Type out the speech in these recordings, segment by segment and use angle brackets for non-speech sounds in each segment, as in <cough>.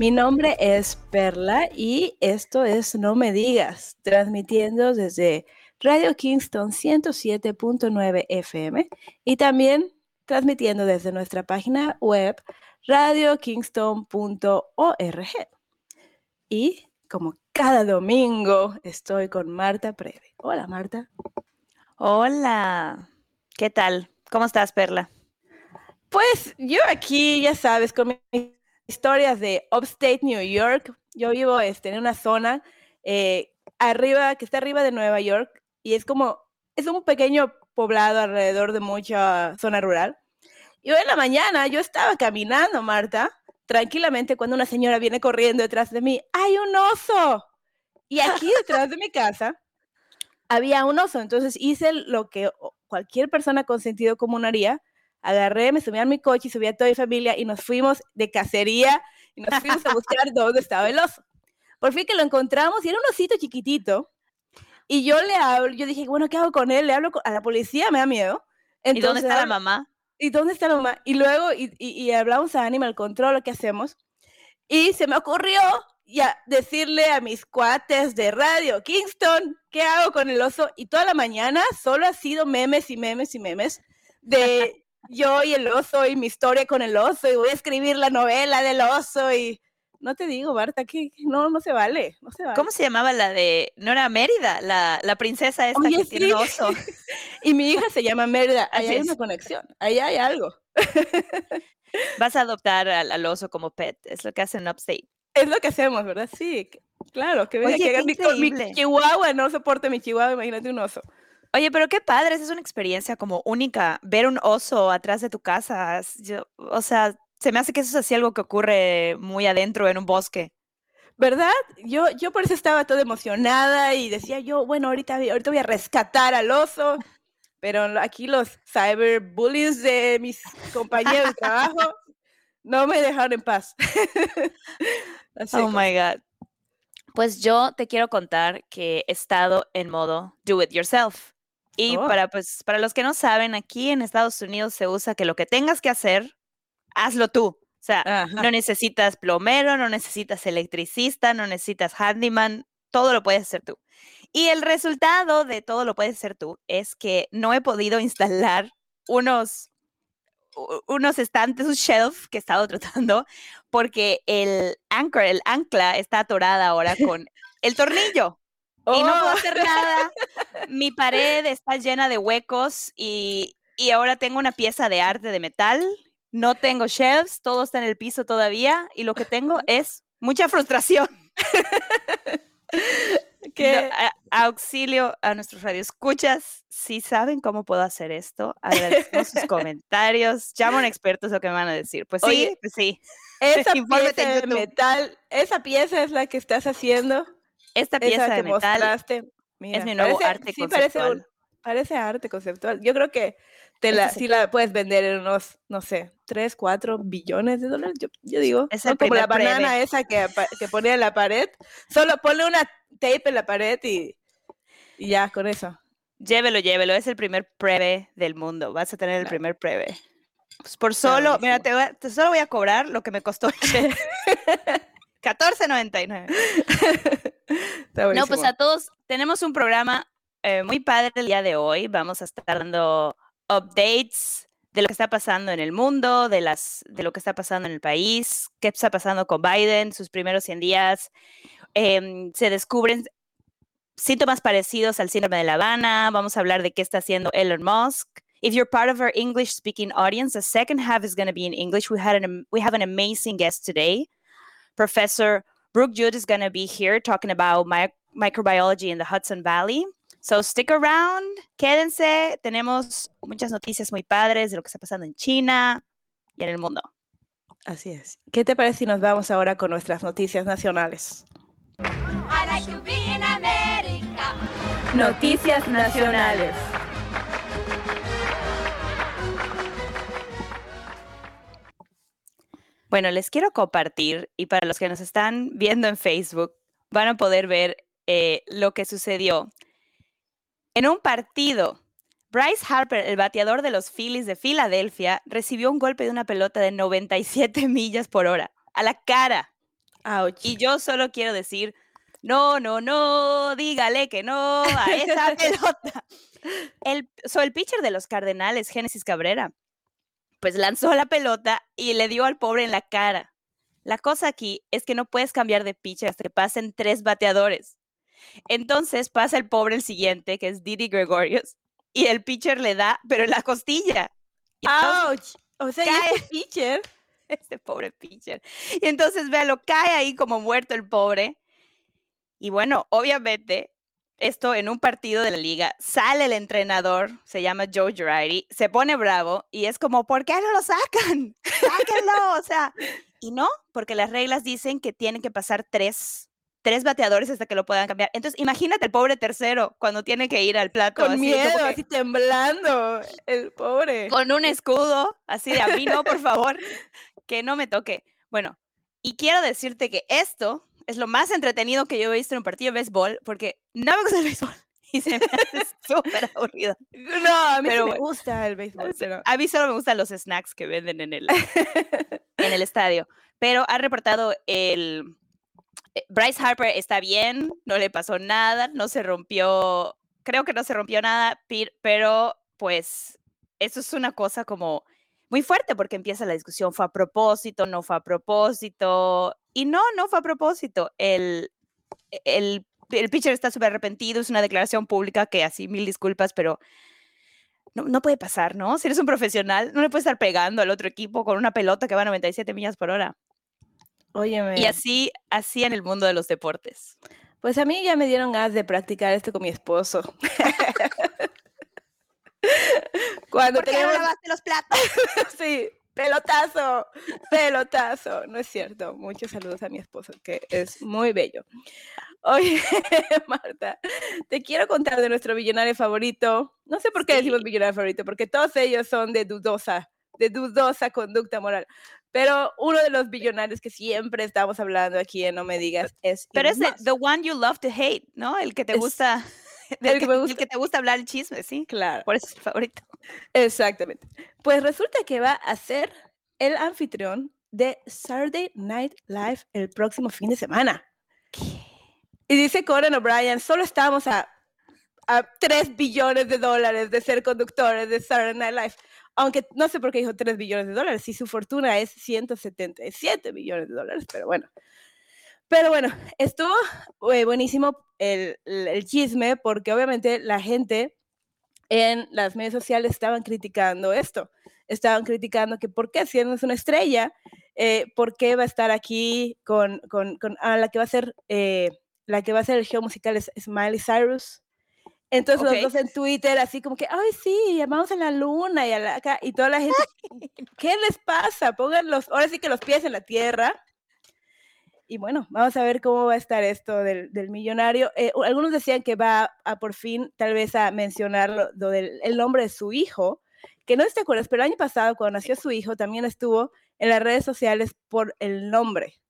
Mi nombre es Perla y esto es No Me Digas, transmitiendo desde Radio Kingston 107.9 FM y también transmitiendo desde nuestra página web radiokingston.org. Y como cada domingo estoy con Marta Preve. Hola Marta. Hola, ¿qué tal? ¿Cómo estás, Perla? Pues yo aquí, ya sabes, con mis historias de Upstate New York. Yo vivo este, en una zona eh, arriba, que está arriba de Nueva York, y es como, es un pequeño poblado alrededor de mucha zona rural. Y hoy en la mañana yo estaba caminando, Marta, tranquilamente, cuando una señora viene corriendo detrás de mí, ¡hay un oso! Y aquí <laughs> detrás de mi casa había un oso, entonces hice lo que cualquier persona con sentido común haría, agarré, me subí a mi coche y subí a toda mi familia y nos fuimos de cacería y nos fuimos a buscar <laughs> dónde estaba el oso. Por fin que lo encontramos y era un osito chiquitito. Y yo le hablo, yo dije, bueno, ¿qué hago con él? Le hablo a la policía, me da miedo. ¿Y dónde está la mamá? ¿Y dónde está la mamá? Y luego, y, y, y hablamos a Animal Control, lo que hacemos. Y se me ocurrió ya decirle a mis cuates de radio, Kingston, ¿qué hago con el oso? Y toda la mañana solo ha sido memes y memes y memes de yo y el oso y mi historia con el oso y voy a escribir la novela del oso y no te digo, Marta, que no, no se vale, no se vale. ¿Cómo se llamaba la de, no era Mérida, la, la princesa esta Oye, que tiene sí. un oso? <laughs> y mi hija se llama Mérida, ahí hay una conexión, ahí hay algo. <laughs> Vas a adoptar al, al oso como pet, es lo que hacen en Upstate. Es lo que hacemos, ¿verdad? Sí, claro, que venga Oye, que haga mi, mi chihuahua, no soporte mi chihuahua, imagínate un oso. Oye, pero qué padre, esa es una experiencia como única, ver un oso atrás de tu casa. yo- o sea, se me hace que eso es así algo que ocurre muy adentro en un bosque. ¿Verdad? Yo, yo por eso estaba toda emocionada y decía yo, bueno, ahorita, voy- ahorita voy a rescatar al oso, pero aquí los cyberbullies de mis compañeros de trabajo no me dejaron en paz. <laughs> Así Oh my God. Pues yo te quiero contar que he estado en modo do it yourself. Y Oh. para, pues, para los que no saben, aquí en Estados Unidos se usa que lo que tengas que hacer, hazlo tú. O sea, Ajá. no necesitas plomero, no necesitas electricista, no necesitas handyman, todo lo puedes hacer tú. Y el resultado de todo lo puedes hacer tú es que no he podido instalar unos, unos estantes, un shelf que he estado <laughs> tratando, porque el anchor, el ancla está atorada ahora <laughs> con el tornillo. Y no puedo Oh, hacer nada. Mi pared está llena de huecos y, y ahora tengo una pieza de arte de metal. No tengo shelves, todo está en el piso todavía y lo que tengo es mucha frustración. <laughs> que- No, a- auxilio a nuestros radioescuchas. Si saben cómo puedo hacer esto, agradecemos sus <laughs> comentarios. Llamo a un experto, es lo que me van a decir. Pues sí, pues sí. esa <laughs> pieza de metal, esa pieza es la que estás haciendo, Esta esa pieza que de metal mostraste. Mira, mi nuevo parece- arte sí, parece un- conceptual. Parece arte conceptual. Yo creo que te la, es sí la puedes vender en unos, no sé, 3, 4 billones de dólares. Yo, yo digo, Es ¿no? como la banana breve. esa que, que ponía en la pared. Solo ponle una tape en la pared y, y ya, con eso. Llévelo, llévelo. Es el primer preve del mundo. Vas a tener el Claro. primer preve. Pues por solo, mira, te, voy a- te solo voy a cobrar lo que me costó. <laughs> <laughs> el chef. 14.99. Está No, pues a todos, tenemos un programa eh, muy padre el día de hoy. Vamos a estar dando updates de lo que está pasando en el mundo, de, las, de lo que está pasando en el país, qué está pasando con Biden, sus primeros 100 días. Em, se descubren síntomas parecidos al síndrome de La Habana. Vamos a hablar de qué está haciendo Elon Musk. If you're part of our English speaking audience, the second half is going to be in English. We had an we have an amazing guest today. Professor Brooke Jude is going to be here talking about mi- microbiology in the Hudson Valley. So stick around, quédense. Tenemos muchas noticias muy padres de lo que está pasando en China y en el mundo. Así es. ¿Qué te parece si nos vamos ahora con nuestras noticias nacionales? I like to be in America. Noticias nacionales. Bueno, les quiero compartir y para los que nos están viendo en Facebook van a poder ver eh, lo que sucedió en un partido. Bryce Harper, el bateador de los Phillies de Filadelfia, recibió un golpe de una pelota de 97 <laughs> millas por hora a la cara. Ouch. Y yo solo quiero decir, no, no, no, dígale que no a esa <laughs> pelota. El, so, el pitcher de los Cardenales, Génesis Cabrera, pues lanzó la pelota y le dio al pobre en la cara. La cosa aquí es que no puedes cambiar de pitcher hasta que pasen tres bateadores. Entonces pasa el pobre el siguiente, que es Didi Gregorius, y el pitcher le da, pero en la costilla. Ouch. O sea, ¿y cae. este pitcher. <laughs> este pobre pitcher. Y entonces, véalo, cae ahí como muerto el pobre. Y bueno, obviamente, esto en un partido de la liga, sale el entrenador, se llama Joe Girardi, se pone bravo y es como, ¿por qué no lo sacan? <laughs> Sáquenlo, o sea, y no, porque las reglas dicen que tienen que pasar tres, tres bateadores hasta que lo puedan cambiar. Entonces, imagínate el pobre tercero cuando tiene que ir al plato. Con así, miedo, como así temblando. El pobre. con un escudo, así de a mí no, por favor, que no me toque. Bueno, y quiero decirte que esto es lo más entretenido que yo he visto en un partido de béisbol, porque no me gusta el béisbol <laughs> y se me hace <laughs> súper aburrido. No, a mí sí Pero me bueno. gusta el béisbol, pero... A mí solo me gustan los snacks que venden en el, <laughs> en el estadio, pero ha reportado el... eh, Bryce Harper está bien, no le pasó nada, no se rompió, creo que no se rompió nada, pero pues eso es una cosa como muy fuerte porque empieza la discusión, fue a propósito, no fue a propósito, y no, no fue a propósito. El, el, el pitcher está súper arrepentido, es una declaración pública que así, mil disculpas, pero no, no puede pasar, ¿no? Si eres un profesional, no le puedes estar pegando al otro equipo con una pelota que va a 97 millas por hora. Óyeme. Y así, así en el mundo de los deportes. Pues a mí ya me dieron ganas de practicar esto con mi esposo. <laughs> Cuando ¿Por qué no tenemos... lavaste los platos? <laughs> Sí, pelotazo, pelotazo. No es cierto. Muchos saludos a mi esposo, que es muy bello. Oye, <laughs> Marta, te quiero contar de nuestro billonario favorito. No sé por qué decimos Sí. billonario favorito, porque todos ellos son de dudosa, de dudosa conducta moral. Pero uno de los billonarios que siempre estamos hablando aquí en No Me Digas es Pero Elon es Musk. the one you love to hate, ¿no? El que te Es- gusta, <laughs> el el que el gusta. que te gusta hablar el chisme, sí. Claro. Por eso es el favorito. <laughs> Exactamente. Pues resulta que va a ser el anfitrión de Saturday Night Live el próximo fin de semana. Y dice Conan O'Brien, solo estamos a, a 3 billones de dólares de ser conductores de Saturday Night Live. Aunque no sé por qué dijo 3 billones de dólares, si su fortuna es 177 billones de dólares, pero bueno. Pero bueno, estuvo eh, buenísimo el, el- chisme porque obviamente la gente en las medios sociales estaban criticando esto. Estaban criticando que por qué, si no es una estrella, eh, por qué va a estar aquí con, con, con- ah, la que va a ser eh, la que va a ser el show musical es Smiley Cyrus. Entonces Ok. los dos en Twitter así como que, ay sí, vamos a la luna y a la acá", y toda la gente, <laughs> ¿qué les pasa? Pongan los, ahora sí que los pies en la tierra. Y bueno, vamos a ver cómo va a estar esto del, del millonario. Eh, algunos decían que va a por fin tal vez a mencionar lo, lo del el nombre de su hijo, que no te acuerdas, pero el año pasado cuando nació su hijo también estuvo en las redes sociales por el nombre.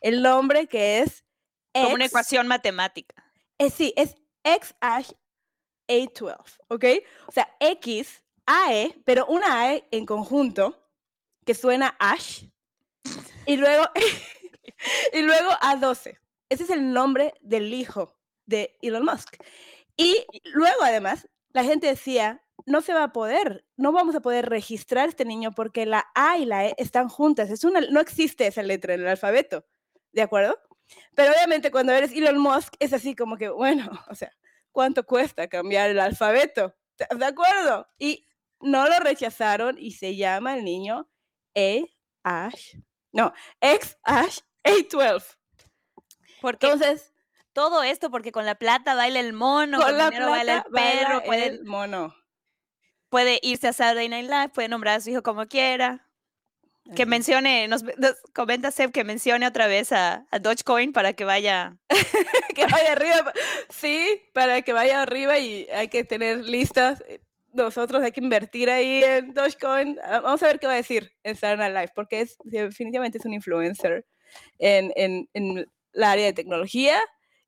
El nombre que es... Como una ecuación matemática. eh, sí, es X Ash A12, ¿ok? O sea, X, AE, pero una AE en conjunto, que suena Ash, y luego, <laughs> <laughs> y luego A12. Ese es el nombre del hijo de Elon Musk. Y luego, además, la gente decía, no se va a poder, no vamos a poder registrar este niño porque la A y la E están juntas. Es una, no existe esa letra en el alfabeto, ¿de acuerdo? Pero obviamente cuando eres Elon Musk es así como que, bueno, o sea, ¿cuánto cuesta cambiar el alfabeto? ¿Estás de acuerdo? Y no lo rechazaron y se llama el niño E Ash, no, X Ash A12. Porque Entonces, todo esto, porque con la plata baila el mono, con, con la dinero baila el plata baila perro, puede, el mono. puede irse a Saturday Night Live, puede nombrar a su hijo como quiera. Que mencione, nos, nos comenta Seb que mencione otra vez a, a Dogecoin para que vaya. <laughs> que vaya arriba. Sí, para que vaya arriba y hay que tener listas. Nosotros hay que invertir ahí en Dogecoin. Ah, Vamos a ver qué va a decir en Saturday Night Live, porque es, definitivamente es un influencer en, en, en la área de tecnología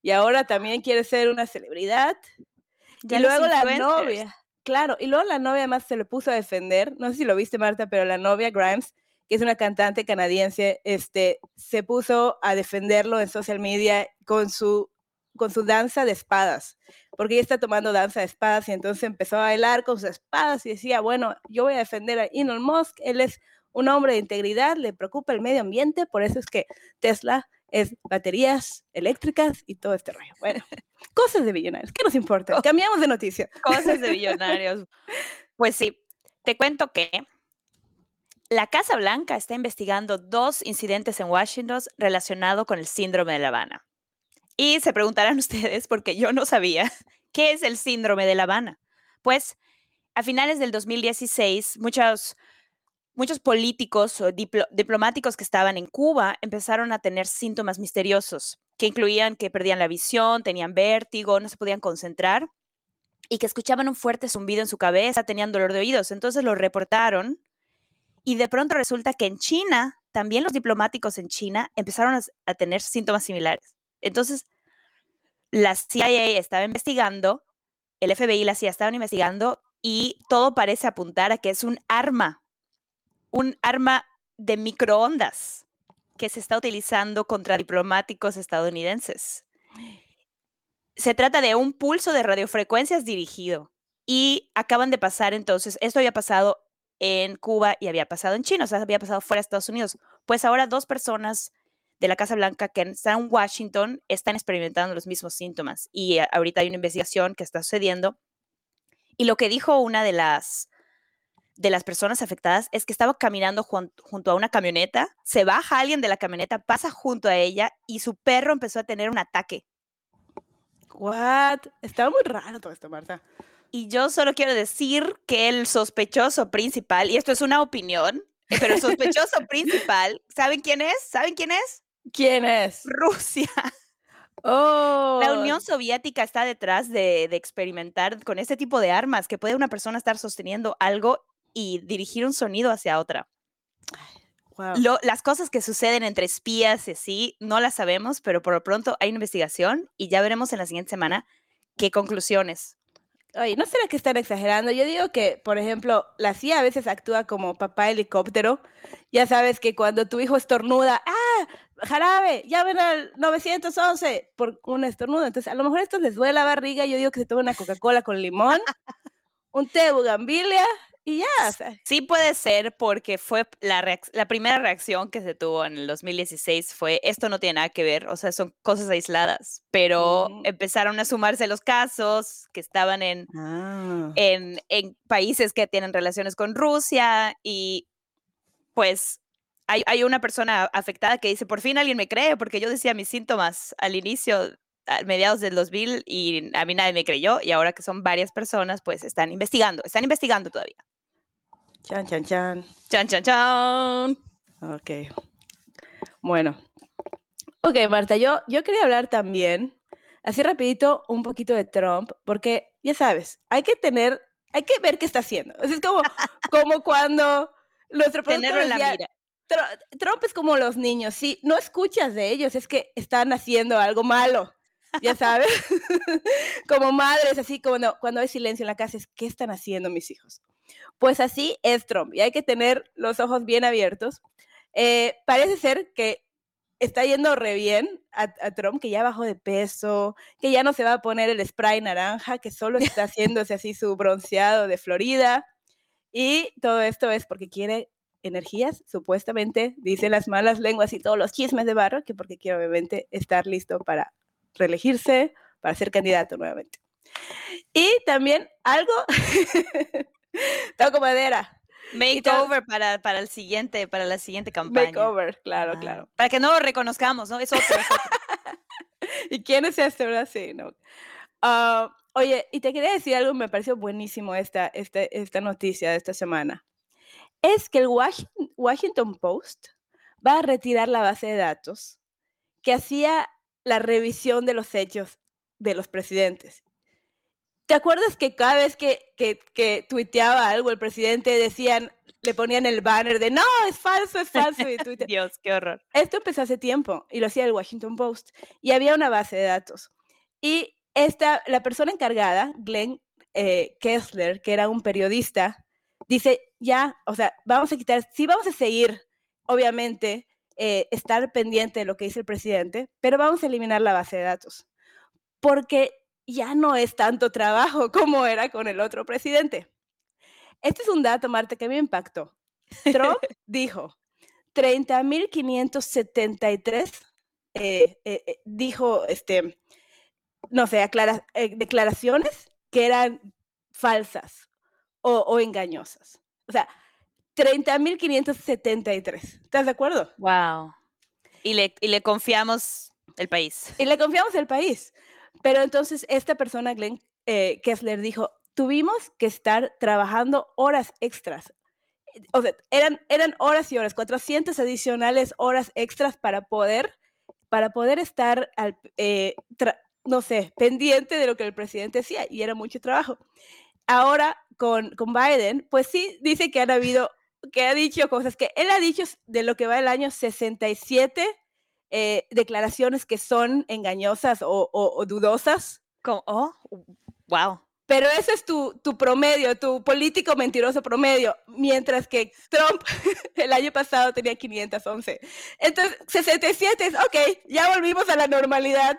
y ahora también quiere ser una celebridad. Ya y luego la novia, claro, y luego la novia además se le puso a defender, no sé si lo viste Marta, pero la novia Grimes, que es una cantante canadiense, este, se puso a defenderlo en social media con su, con su danza de espadas, porque ella está tomando danza de espadas y entonces empezó a bailar con sus espadas y decía, bueno, yo voy a defender a Elon Musk, él es un hombre de integridad, le preocupa el medio ambiente, por eso es que Tesla es baterías eléctricas y todo este rollo. Bueno, cosas de millonarios, ¿qué nos importa? Cambiamos de noticia. Cosas de <laughs> millonarios. Pues sí, te cuento que la Casa Blanca está investigando dos incidentes en Washington relacionados con el síndrome de La Habana. Y se preguntarán <laughs> ustedes, porque yo no sabía, ¿qué es el síndrome de La Habana? Pues a finales del 2016, muchos, muchos políticos o diplo- diplomáticos que estaban en Cuba empezaron a tener síntomas misteriosos, que incluían que perdían la visión, tenían vértigo, no se podían concentrar y que escuchaban un fuerte zumbido en su cabeza, tenían dolor de oídos. Entonces lo reportaron y de pronto resulta que en China, también los diplomáticos en China empezaron a, a tener síntomas similares. Entonces, la CIA estaba investigando, el FBI y la CIA estaban investigando y todo parece apuntar a que es un arma, un arma de microondas que se está utilizando contra diplomáticos estadounidenses. Se trata de un pulso de radiofrecuencias dirigido y acaban de pasar entonces, esto había pasado en Cuba y había pasado en China, o sea, había pasado fuera de Estados Unidos. Pues ahora dos personas de la Casa Blanca que están en Washington están experimentando los mismos síntomas y a- ahorita hay una investigación que está sucediendo. Y lo que dijo una de las de las personas afectadas es que estaba caminando jun- junto a una camioneta, se baja alguien de la camioneta, pasa junto a ella y su perro empezó a tener un ataque. What? Está muy raro todo esto, Marta. Y yo solo quiero decir que el sospechoso principal, y esto es una opinión, eh, pero el sospechoso <laughs> principal, ¿saben quién es? ¿Saben quién es? ¿Quién es? Rusia. Oh, La Unión Soviética está detrás de, de experimentar con este tipo de armas, que puede una persona estar sosteniendo algo y dirigir un sonido hacia otra. wow. Lo- las cosas que suceden entre espías y así, no las sabemos, pero por lo pronto hay una investigación y ya veremos en la siguiente semana qué conclusiones. Oye, ¿no será que están exagerando? Yo digo que, por ejemplo, la CIA a veces actúa como papá helicóptero. Ya sabes que cuando tu hijo estornuda, ¡ah! Jarabe, llamen al 911 por un estornudo. Entonces, a lo mejor esto les duele la barriga. Yo digo que se tome una Coca-Cola con limón, un té de bugambilia y ya. o sea, Sí puede ser porque fue la, la primera reacción que se tuvo en el 2016 fue esto no tiene nada que ver, o sea, son cosas aisladas, pero Mm. empezaron a sumarse los casos que estaban en, Ah. en, en países que tienen relaciones con Rusia y pues hay, hay una persona afectada que dice, por fin alguien me cree, porque yo decía mis síntomas al inicio, a mediados del 2000 y a mí nadie me creyó y ahora que son varias personas, pues están investigando, están investigando todavía. Chan, chan, chan. Chan, chan, chan. Ok. Bueno. Ok, Marta, yo, yo quería hablar también, así rapidito, un poquito de Trump, porque ya sabes, hay que tener, hay que ver qué está haciendo. O sea, es como, <laughs> como cuando nuestro Tenerlo en la mira. "Tru- Trump es como los niños, sí, no escuchas de ellos, es que están haciendo algo malo, ya sabes. <laughs> como madres, así como no- cuando hay silencio en la casa, es ¿qué están haciendo mis hijos? Pues así es Trump, y hay que tener los ojos bien abiertos. Eh, parece ser que está yendo re bien a, a Trump, que ya bajó de peso, que ya no se va a poner el spray naranja, que solo está <laughs> haciéndose así su bronceado de Florida. Y todo esto es porque quiere energías, supuestamente, dicen las malas lenguas y todos los chismes de barro, que porque quiere obviamente estar listo para reelegirse, para ser candidato nuevamente. Y también algo, <laughs> <laughs> toco madera, Makeover para, para el siguiente, para la siguiente campaña. makeover, claro, Ah, claro. Para que no lo reconozcamos, ¿no? Es otro. es otro. <laughs> ¿Y quién es este, verdad? Sí, no. Ah, oye, y te quería decir algo, me pareció buenísimo esta, esta, esta noticia de esta semana. es que el Washington Post va a retirar la base de datos que hacía la revisión de los hechos de los presidentes. ¿Te acuerdas que cada vez que, que, que tuiteaba algo el presidente decían, le ponían el banner de no, es falso, es falso? Y <laughs> Dios, qué horror. esto empezó hace tiempo y lo hacía el Washington Post y había una base de datos. Y esta, la persona encargada, Glenn eh, Kessler, que era un periodista, dice, ya, o sea, vamos a quitar, sí vamos a seguir, obviamente, eh, estar pendiente de lo que dice el presidente, pero vamos a eliminar la base de datos, porque ya no es tanto trabajo <laughs> como era con el otro presidente. Este es un dato, Marta, que me impactó. Trump <laughs> dijo, 30.573 eh, eh, eh, dijo, este, no sé, aclara- eh, declaraciones que eran falsas o, o engañosas. O sea, 30.573. ¿Estás de acuerdo? Wow. Y le, y le confiamos el país. Y le confiamos al país. Pero entonces esta persona, Glenn eh, Kessler, dijo, tuvimos que estar trabajando horas extras. Eh, O sea, eran, eran horas y horas, 400 adicionales horas extras para poder, para poder estar, al, eh, no sé, pendiente de lo que el presidente decía. Y era mucho trabajo. Ahora con, con Biden, pues sí, dice que han habido, que ha dicho cosas que él ha dicho de lo que va el año 67 eh, declaraciones que son engañosas o, o- o dudosas, Como, oh, wow. pero ese es tu, tu promedio, tu político mentiroso promedio, mientras que Trump <laughs> el año pasado tenía 511. Entonces, 67 es, ok, ya volvimos a la normalidad.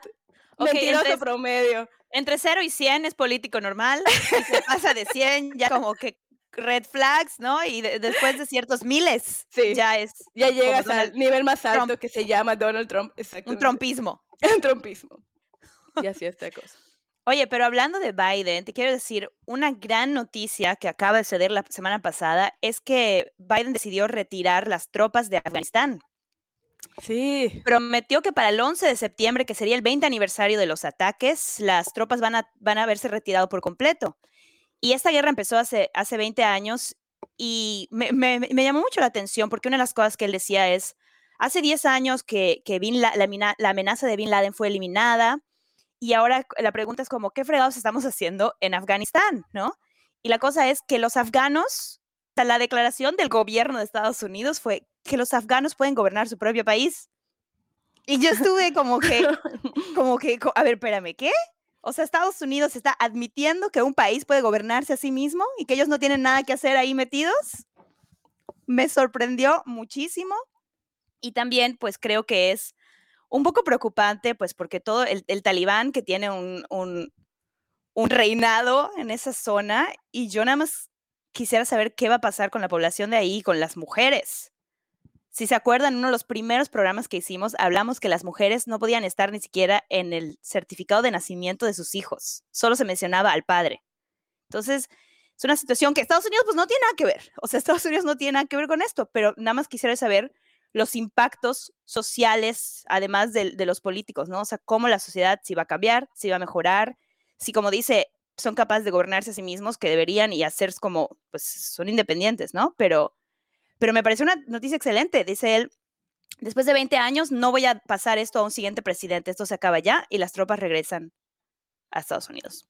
Ok, Mentiroso entonces- promedio. Entre 0 y 100 es político normal. Y se pasa de 100, ya como que red flags, ¿no? Y de- después de ciertos miles, Sí. ya es Ya llegas al nivel más alto Trump. que se llama Donald Trump. un trompismo. <laughs> Un trumpismo. Y así esta cosa. Oye, pero hablando de Biden, te quiero decir, una gran noticia que acaba de suceder la semana pasada es que Biden decidió retirar las tropas de Afganistán. Sí. Prometió que para el 11 de septiembre, que sería el 20 aniversario de los ataques, las tropas van a, van a haberse retirado por completo. Y esta guerra empezó hace, hace 20 años y me, me- me llamó mucho la atención porque una de las cosas que él decía es, hace 10 años que, que Bin La- la, la amenaza de Bin Laden fue eliminada y ahora la pregunta es como, ¿qué fregados estamos haciendo en Afganistán? ¿No? Y la cosa es que los afganos, o sea, la declaración del gobierno de Estados Unidos fue que los afganos pueden gobernar su propio país. Y yo estuve como que, <laughs> como que, a ver, espérame, ¿qué? O sea, Estados Unidos está admitiendo que un país puede gobernarse a sí mismo y que ellos no tienen nada que hacer ahí metidos. Me sorprendió muchísimo. Y también, pues creo que es un poco preocupante, pues porque todo el, talibán que tiene un, un, un reinado en esa zona y yo nada más quisiera saber qué va a pasar con la población de ahí, con las mujeres. Si se acuerdan, uno de los primeros programas que hicimos, hablamos que las mujeres no podían estar ni siquiera en el certificado de nacimiento de sus hijos. Solo se mencionaba al padre. Entonces, es una situación que Estados Unidos pues no tiene nada que ver. O sea, Estados Unidos no tiene nada que ver con esto, pero nada más quisiera saber los impactos sociales, además de, de los políticos, ¿no? O sea, cómo la sociedad si va a cambiar, si va a mejorar, si como dice, son capaces de gobernarse a sí mismos, que deberían y hacer como, pues son independientes, ¿no? Pero, pero me pareció una noticia excelente. Dice él, después de 20 años no voy a pasar esto a un siguiente presidente, esto se acaba ya y las tropas regresan a Estados Unidos.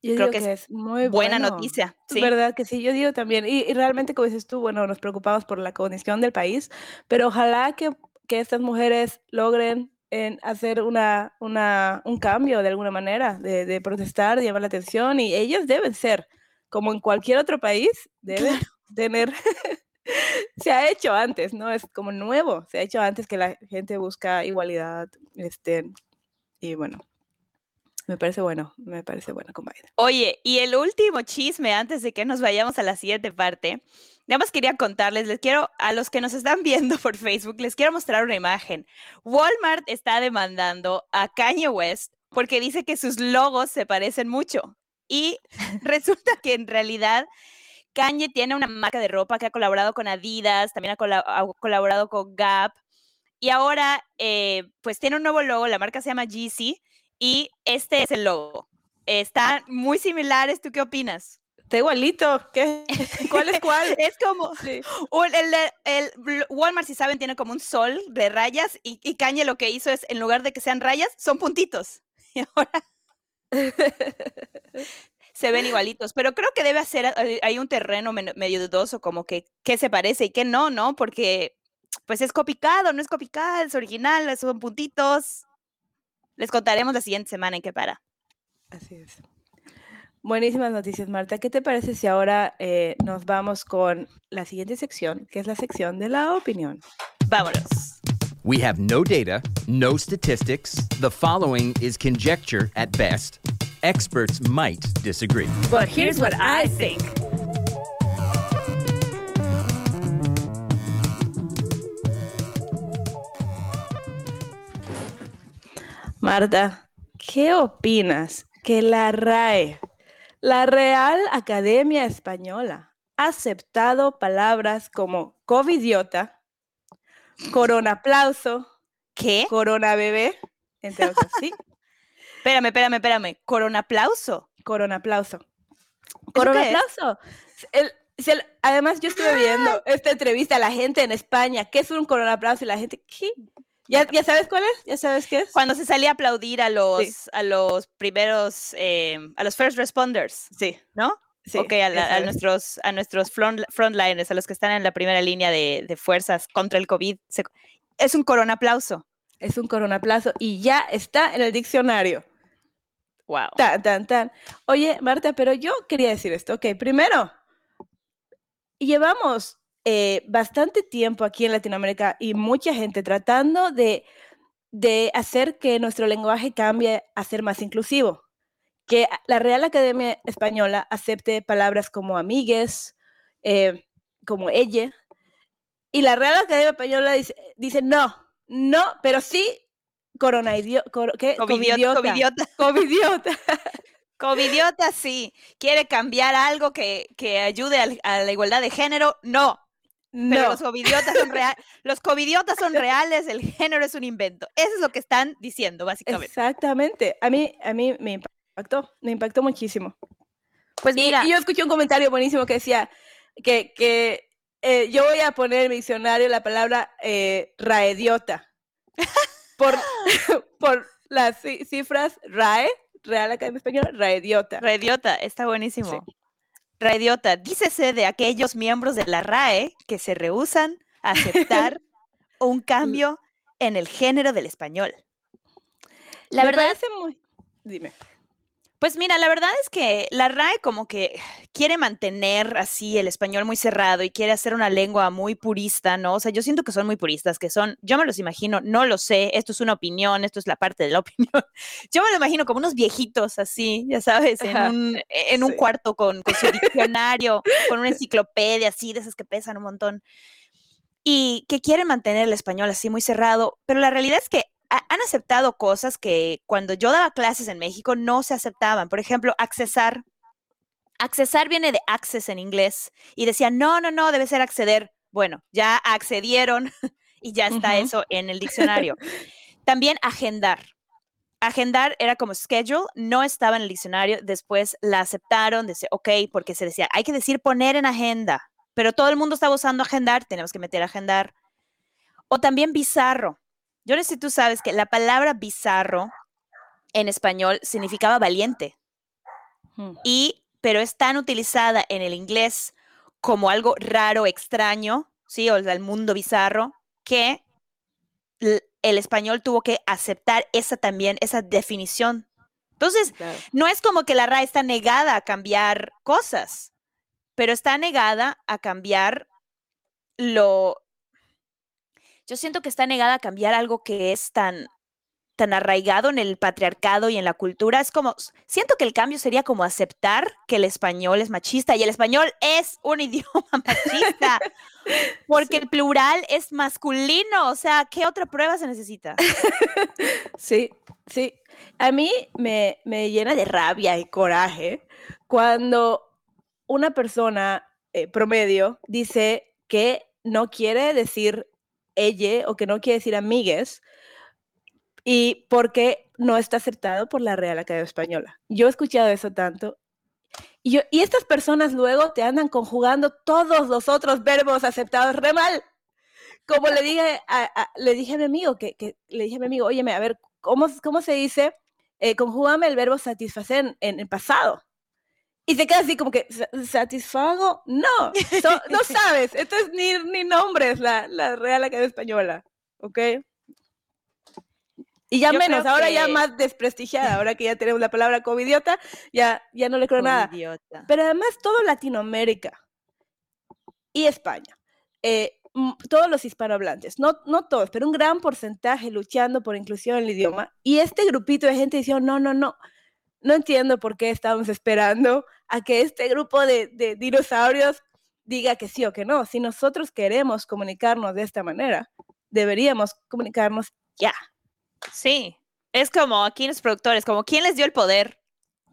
Yo Creo digo que es muy Buena bueno. noticia, Es sí. verdad que sí, yo digo también. Y, y realmente, como dices tú, bueno, nos preocupamos por la condición del país, pero ojalá que, que estas mujeres logren en hacer una, una, un cambio de alguna manera, de, de protestar, de llamar la atención, y ellos deben ser, como en cualquier otro país, deben tener... <laughs> se ha hecho antes, ¿no? Es como nuevo, se ha hecho antes que la gente busca igualdad, este, y bueno, me parece bueno, me parece bueno con Biden. Oye, y el último chisme antes de que nos vayamos a la siguiente parte. Nada más quería contarles, les quiero, a los que nos están viendo por Facebook, les quiero mostrar una imagen. Walmart está demandando a Kanye West porque dice que sus logos se parecen mucho. Y resulta que en realidad Kanye tiene una marca de ropa que ha colaborado con Adidas, también ha, cola- ha colaborado con Gap. Y ahora, eh, pues tiene un nuevo logo, la marca se llama Yeezy y este es el logo. Están muy similares, ¿tú qué opinas? Está igualito. ¿Qué? <laughs> ¿Cuál es cuál? <laughs> Es como Sí. un- el, Walmart, si saben, tiene como un sol de rayas y, y Kanye lo que hizo es, en lugar de que sean rayas, son puntitos. <laughs> Y ahora se ven igualitos, pero creo que debe ser, hay- hay un terreno medio dudoso, como que qué se parece y qué no, ¿no? Porque pues es copicado, no es copicado, es original, son puntitos. Les contaremos la siguiente semana en qué para. Así es. Buenísimas noticias, Marta. ¿Qué te parece si ahora eh, nos vamos con la siguiente sección, que es la sección de la opinión? Vámonos. We have no data, no statistics. The following is conjecture at best. Experts might disagree. But here's what I think. Marta, ¿qué opinas que la RAE, la Real Academia Española, ha aceptado palabras como covidiota, coronaplauso, ¿Qué? coronabebé, entre otras? Sí, <laughs> Espérame, espérame, espérame. Coronaplauso. coronaplauso. Coronaplauso. El- el- además, yo estuve viendo esta entrevista a la gente en España. ¿Qué es un coronaplauso? Y la gente, ¿qué? ¿Ya, ¿Ya sabes cuál es? ¿Ya sabes qué es? Cuando se salía a aplaudir a los, a los primeros, eh, a los first responders, Sí, ¿no? sí. ok, a, la- nuestros, a nuestros front, frontliners, a los que están en la primera línea de, de fuerzas contra el COVID. se- es un coronaplauso. Es un coronaplauso y ya está en el diccionario. Wow. Tan, tan, tan. Oye, Marta, pero yo quería decir esto. Ok, primero, llevamos eh, bastante tiempo aquí en Latinoamérica y mucha gente tratando de, de hacer que nuestro lenguaje cambie a ser más inclusivo. Que la Real Academia Española acepte palabras como amigues, eh, como ella. Y la Real Academia Española dice no, no, pero sí coronaidio, cor- ¿qué? Covidiota. Covidiota. <laughs> Covidiota. Covidiota, sí. ¿Quiere cambiar algo que, que ayude al- a la igualdad de género? No. Pero No, los covidiotas son reales. <laughs> Los covidiotas son reales, el género es un invento. Eso es lo que están diciendo, básicamente. exactamente. A mí, a mí me impactó, me impactó muchísimo. Pues mira, y yo escuché un comentario buenísimo que decía que, que eh, yo voy a poner en mi diccionario la palabra eh, raediota <laughs> por, <gasps> <laughs> por las ci- cifras RAE, Real Academia Española, raediota. Raidiota, está buenísimo. Raidiota, dícese de aquellos miembros de la RAE que se rehúsan a aceptar <laughs> un cambio en el género del español. La Me verdad, muy... Dime. Pues mira, la verdad es que la RAE como que quiere mantener así el español muy cerrado y quiere hacer una lengua muy purista, ¿no? O sea, yo siento que son muy puristas, que son, yo me los imagino, no lo sé, esto es una opinión, esto es la parte de la <laughs> opinión. Yo me lo imagino como unos viejitos así, ya sabes, en un, en un sí. cuarto con, con su diccionario, con una <laughs> enciclopedia así, de esas que pesan un montón. Y que quieren mantener el español así muy cerrado, pero la realidad es que han aceptado cosas que cuando yo daba clases en México no se aceptaban. Por ejemplo, accesar. Accesar viene de access en inglés y decían, no, no, no, debe ser acceder. Bueno, ya accedieron <laughs> y ya está eso en el diccionario. También agendar. Agendar era como schedule, no estaba en el diccionario, después la aceptaron, dice, ok, porque se decía, hay que decir poner en agenda, pero todo el mundo estaba usando agendar, tenemos que meter agendar. O también bizarro. Yo no sé si tú sabes que la palabra bizarro en español significaba valiente, Mm. y, pero es tan utilizada en el inglés como algo raro, extraño, ¿sí? O el mundo bizarro, que el español tuvo que aceptar esa también, esa definición. Entonces, Claro. no es como que la RAE está negada a cambiar cosas, pero está negada a cambiar lo... Yo siento que está negada a cambiar algo que es tan, tan arraigado en el patriarcado y en la cultura. Es como, siento que el cambio sería como aceptar que el español es machista y el español es un <laughs> idioma machista, <laughs> porque el plural es masculino. O sea, ¿qué otra prueba se necesita? <laughs> Sí, sí. A mí me, me llena de rabia y coraje cuando una persona eh, promedio dice que no quiere decir ella o que no quiere decir amigues y porque no está aceptado por la Real Academia Española. Yo he escuchado eso tanto Y, yo- y estas personas luego te andan conjugando todos los otros verbos aceptados re mal. Como le dije a, le dije a mi amigo, que, que le dije a mi amigo, óyeme, a ver, ¿cómo, cómo se dice? Eh, conjúgame el verbo satisfacer en el pasado. Y se queda así como que, "Sa- ¿satisfago? No, so- <laughs> no sabes. Esto es ni, ni nombres, la, la Real Academia Española. ¿Ok? Y ya Yo menos, ahora ya que- más desprestigiada, ahora que ya tenemos la palabra covidiota, ya, ya no le creo nada. Idiota. Pero además todo Latinoamérica y España, eh, todos los hispanohablantes, no, no todos, pero un gran porcentaje luchando por inclusión en el idioma. Y este grupito de gente dijo, no, no, no, no entiendo por qué estábamos esperando a que este grupo de, de dinosaurios diga que sí o que no. Si nosotros queremos comunicarnos de esta manera, deberíamos comunicarnos ya. Sí, es como aquí los productores, como ¿quién les dio el poder?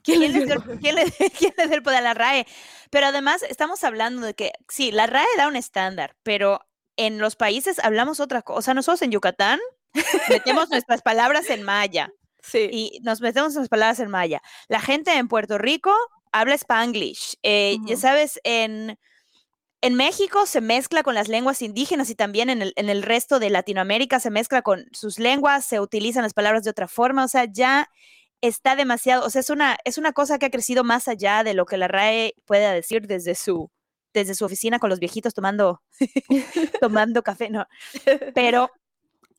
¿Quién ¿Quién les dio el el- quién les- <laughs> quién les dio el poder a la RAE? Pero además estamos hablando de que, sí, la RAE da un estándar, pero en los países hablamos otra cosa. Nosotros en Yucatán <laughs> metemos nuestras palabras en maya Sí. y nos metemos nuestras palabras en maya. La gente en Puerto Rico habla spanglish. eh, Ya sabes, en, en México se mezcla con las lenguas indígenas y también en el, en el resto de Latinoamérica se mezcla con sus lenguas, se utilizan las palabras de otra forma. O sea, ya está demasiado, o sea, es una, es una cosa que ha crecido más allá de lo que la RAE pueda decir desde su, desde su oficina con los viejitos tomando, <laughs> tomando café, no. Pero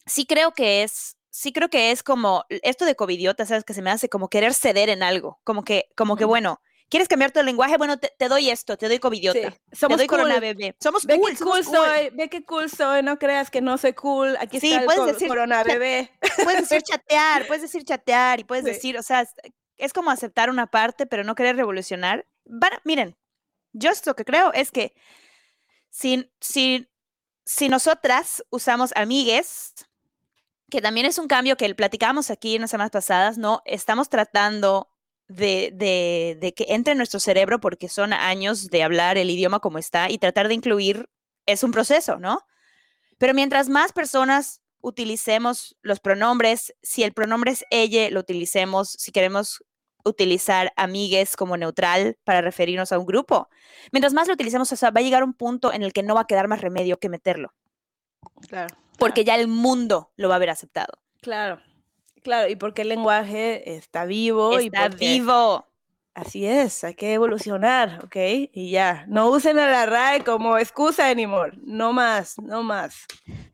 sí creo que es, sí creo que es como esto de covidiota, ¿sabes? Que se me hace como querer ceder en algo, como que, como que bueno, ¿quieres cambiar tu lenguaje? Bueno, te, te doy esto, te doy covidiota. Sí, Te Somos doy cool. corona bebé. Somos Ve cool, somos cool, cool. soy, ve qué cool soy, no creas que no soy cool. Aquí Sí, está el puedes co- decir corona bebé. Puedes decir <laughs> chatear, puedes decir chatear y puedes Sí. decir, o sea, es, como aceptar una parte, pero no querer revolucionar. Van miren, yo esto que creo es que si, si, si nosotras usamos amigues, que también es un cambio que platicamos aquí en las semanas pasadas, ¿no? Estamos tratando de, de, de que entre en nuestro cerebro porque son años de hablar el idioma como está y tratar de incluir es un proceso, ¿no? Pero mientras más personas utilicemos los pronombres, si el pronombre es ella, lo utilicemos, si queremos utilizar amigues como neutral para referirnos a un grupo. Mientras más lo utilicemos, o sea, va a llegar un punto en el que no va a quedar más remedio que meterlo, Claro. porque ya el mundo lo va a haber aceptado. Claro. Claro, y porque el lenguaje está vivo. y Está porque- vivo. Así es, hay que evolucionar, ¿ok? Y ya, no usen a la RAE como excusa anymore. No más, no más.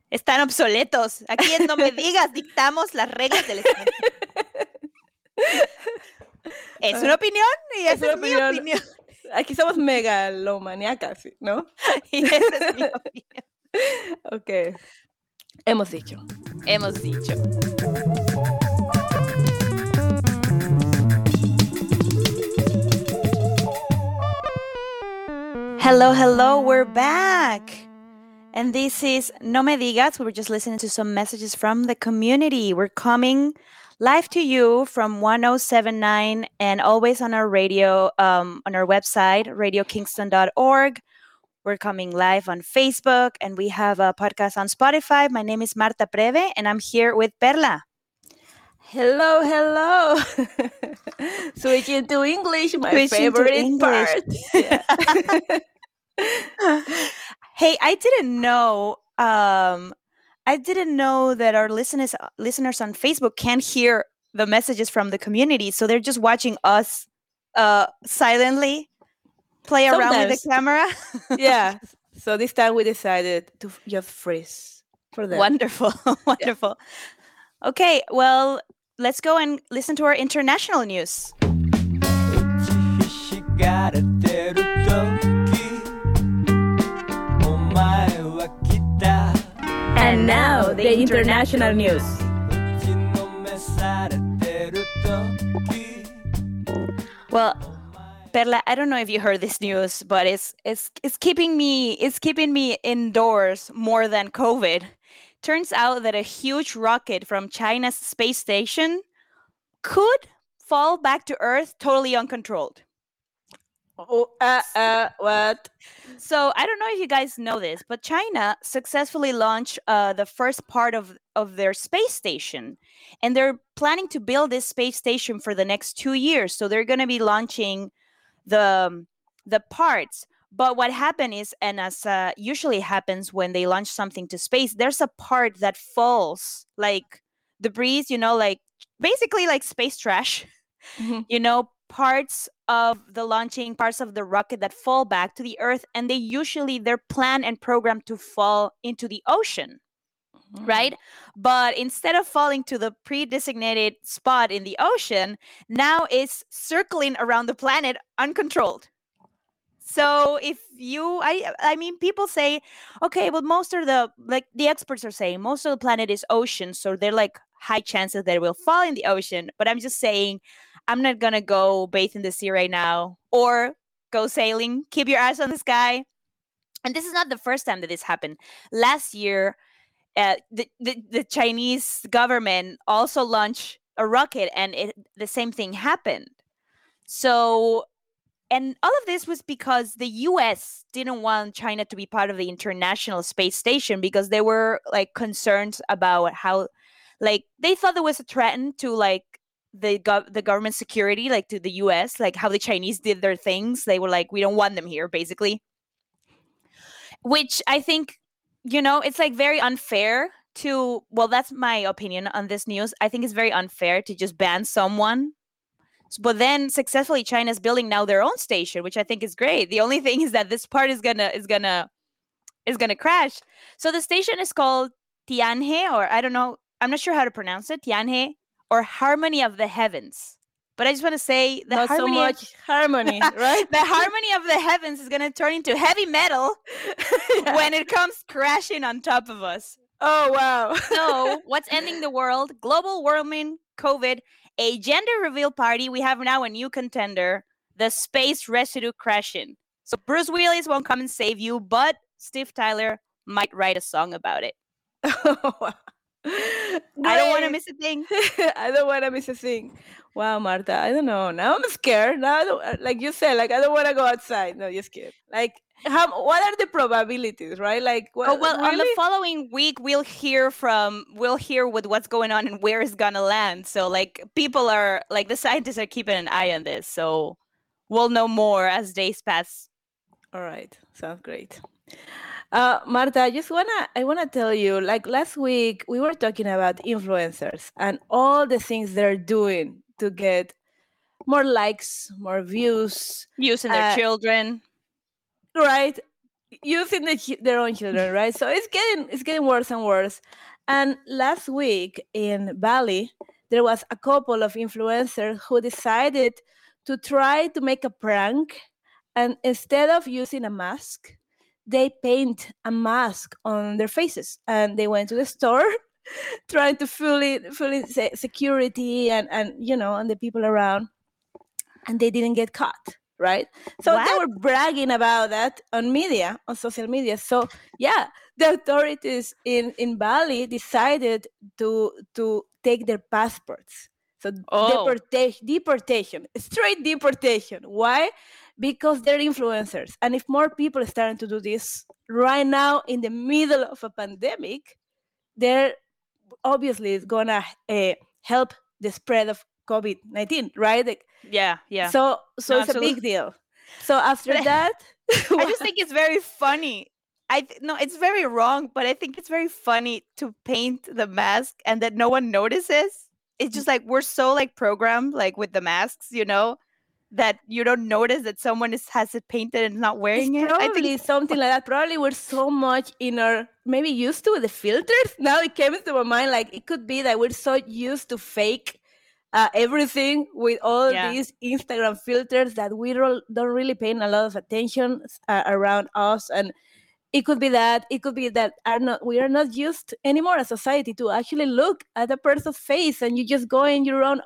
Están obsoletos. Aquí en No Me <laughs> Digas dictamos las reglas del. <laughs> Es una opinión y Es una es mi opinión. opinión. <laughs> Aquí somos megalomaniacas. ¿no? Y esa es mi opinión. Ok. Hemos dicho. Hemos dicho. Hello, hello, we're back. And this is No Me Digas. We were just listening to some messages from the community. We're coming live to you from 1079 and always on our radio, um, on our website, radiokingston.org. We're coming live on Facebook and we have a podcast on Spotify. My name is Marta Preve and I'm here with Perla. Hello, hello. <laughs> Switching to English, my Switching favorite English. part. Yeah. <laughs> <laughs> <laughs> hey, I didn't know. Um, I didn't know that our listeners uh, listeners on Facebook can't hear the messages from the community, so they're just watching us uh, silently play Sometimes. around with the camera. yeah. <laughs> So this time we decided to just freeze for them. Wonderful, <laughs> wonderful. Yeah. Okay, well, let's go and listen to our international news. She got it And now, the international news. Well, Perla, I don't know if you heard this news, but it's it's it's keeping me it's keeping me indoors more than COVID. Turns out that a huge rocket from China's space station could fall back to Earth totally uncontrolled. Oh, uh, uh, what? So I don't know if you guys know this, but China successfully launched uh, the first part of of their space station, and they're planning to build this space station for the next two years. So they're going to be launching the um, the parts. But what happened is, and as uh, usually happens when they launch something to space, there's a part that falls, like debris, you know, like basically like space trash, Mhm. <laughs> you know, parts of the launching, parts of the rocket that fall back to the Earth, and they usually they're planned and programmed to fall into the ocean Mm. right? But instead of falling to the pre-designated spot in the ocean, now it's circling around the planet uncontrolled. So if you I I mean people say, okay, but most of the like the experts are saying most of the planet is ocean, so they're like high chances that it will fall in the ocean. But I'm just saying I'm not gonna go bathe in the sea right now or go sailing. Keep your eyes on the sky. And this is not the first time that this happened. Last year, uh, the, the the Chinese government also launched a rocket, and it, the same thing happened. So, and all of this was because the U.S. didn't want China to be part of the International Space Station because they were like concerned about how, like, they thought there was a threat to like the gov- the government security, like to the U.S., like how the Chinese did their things. They were like, we don't want them here, basically. Which I think you know, it's like very unfair to, well, that's my opinion on this news. I think it's very unfair to just ban someone. But then successfully China's building now their own station, which I think is great. The only thing is that this part is gonna is gonna is gonna crash. So the station is called Tianhe, or I don't know, I'm not sure how to pronounce it, Tianhe, or Harmony of the Heavens. But I just want to say the Not so harmony of- much harmony, <laughs> right? the harmony of the heavens is gonna turn into heavy metal <laughs> when it comes crashing on top of us. oh wow. So, <laughs> what's ending the world? Global warming, COVID, a gender reveal party. We have now a new contender, the space residue crashing. So, Bruce Willis won't come and save you, but Steve Tyler might write a song about it. Oh, I don't want to miss a thing. <laughs> I don't want to miss a thing. Wow, Marta. I don't know. Now I'm scared. Now, I don't, uh, like you said, like I don't want to go outside. No, just kidding. Like, how? What are the probabilities, right? Like, what, Oh well, on the following week we'll hear from we'll hear with what's going on and where it's gonna land. So like people are like the scientists are keeping an eye on this. So we'll know more as days pass. All right, sounds great. Uh, Marta, I just wanna I wanna tell you, like last week we were talking about influencers and all the things they're doing to get more likes, more views, Using their Uh, children. right? Using the, their own children, <laughs> right? So it's getting it's getting worse and worse. And last week in Bali, there was a couple of influencers who decided to try to make a prank, and instead of using a mask, they paint a mask on their faces, and they went to the store. <laughs> trying to fully fully se- security and and you know and the people around and they didn't get caught right? So they were bragging about that on media on social media. So yeah the authorities in in bali decided to to take their passports. So Oh. deportation deportation straight deportation. Why because they're influencers and if more people are starting to do this right now in the middle of a pandemic they're obviously it's gonna uh, help the spread of covid-19 right Like, Yeah, yeah. so so No, it's a big deal so after But that <laughs> I just <laughs> think it's very funny. I th- no, it's very wrong, but I think it's very funny to paint the mask and that no one notices. It's just like we're so like programmed like with the masks, you know, that you don't notice that someone is has it painted and not wearing it's it. I probably think something like that. Probably we're so much in our maybe used to the filters. <laughs> Now it came into my mind like it could be that we're so used to fake uh, everything with all Yeah. these Instagram filters that we don't, don't really pay a lot of attention uh, around us. And it could be that it could be that are not we are not used anymore as society to actually look at a person's face and you just go in your own,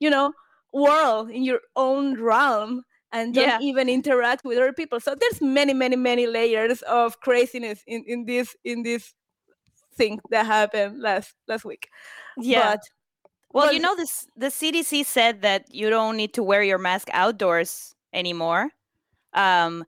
you know, world in your own realm and don't Yeah. even interact with other people. So there's many, many, many layers of craziness in, in this in this thing that happened last last week. yeah. But well, well, you know this the CDC said that you don't need to wear your mask outdoors anymore. Um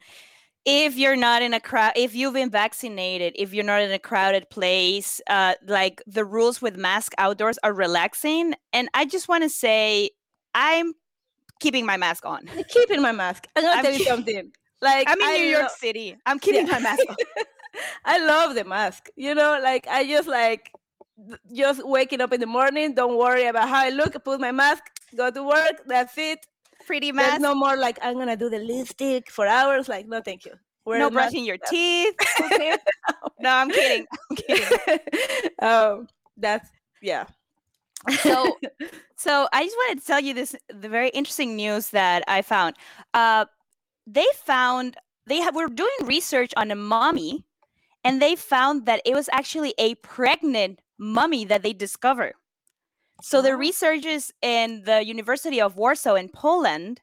if you're not in a crowd if you've been vaccinated if you're not in a crowded place uh like the rules with mask outdoors are relaxing and i just want to say i'm keeping my mask on. I'm keeping my mask. I'm gonna I'm tell you keep- something. Like I'm in I New York lo- City. I'm keeping Yeah. my mask on. <laughs> I love the mask. You know, like I just like just waking up in the morning. Don't worry about how I look. Put my mask. Go to work. That's it. Pretty There's mask. no more like I'm gonna do the lipstick for hours. Like no, thank you. Wear no brushing your teeth. <laughs> <laughs> No, I'm kidding. I'm kidding. um, that's yeah. So, <laughs> so I just wanted to tell you this the very interesting news that I found. Uh, they found they have, were doing research on a mummy, and they found that it was actually a pregnant mummy that they discovered. So the Oh. researchers in the University of Warsaw in Poland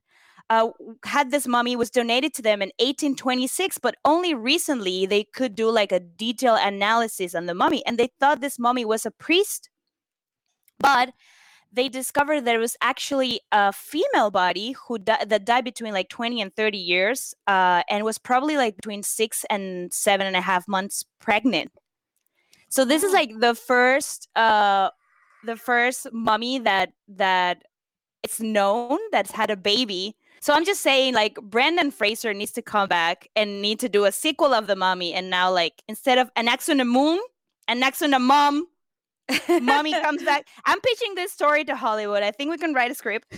uh, had this mummy was donated to them in 1826, but only recently they could do like a detailed analysis on the mummy, and they thought this mummy was a priest, but they discovered there was actually a female body who di- that died between like 20 and 30 years, uh, and was probably like between six and seven and a half months pregnant. So this is like the first uh the first mummy that that it's known that's had a baby. So I'm just saying like Brandon Fraser needs to come back and need to do a sequel of the mummy and now like instead of an X on the moon, an X on the mom, mummy comes back. I'm pitching this story to Hollywood. I think we can write a script.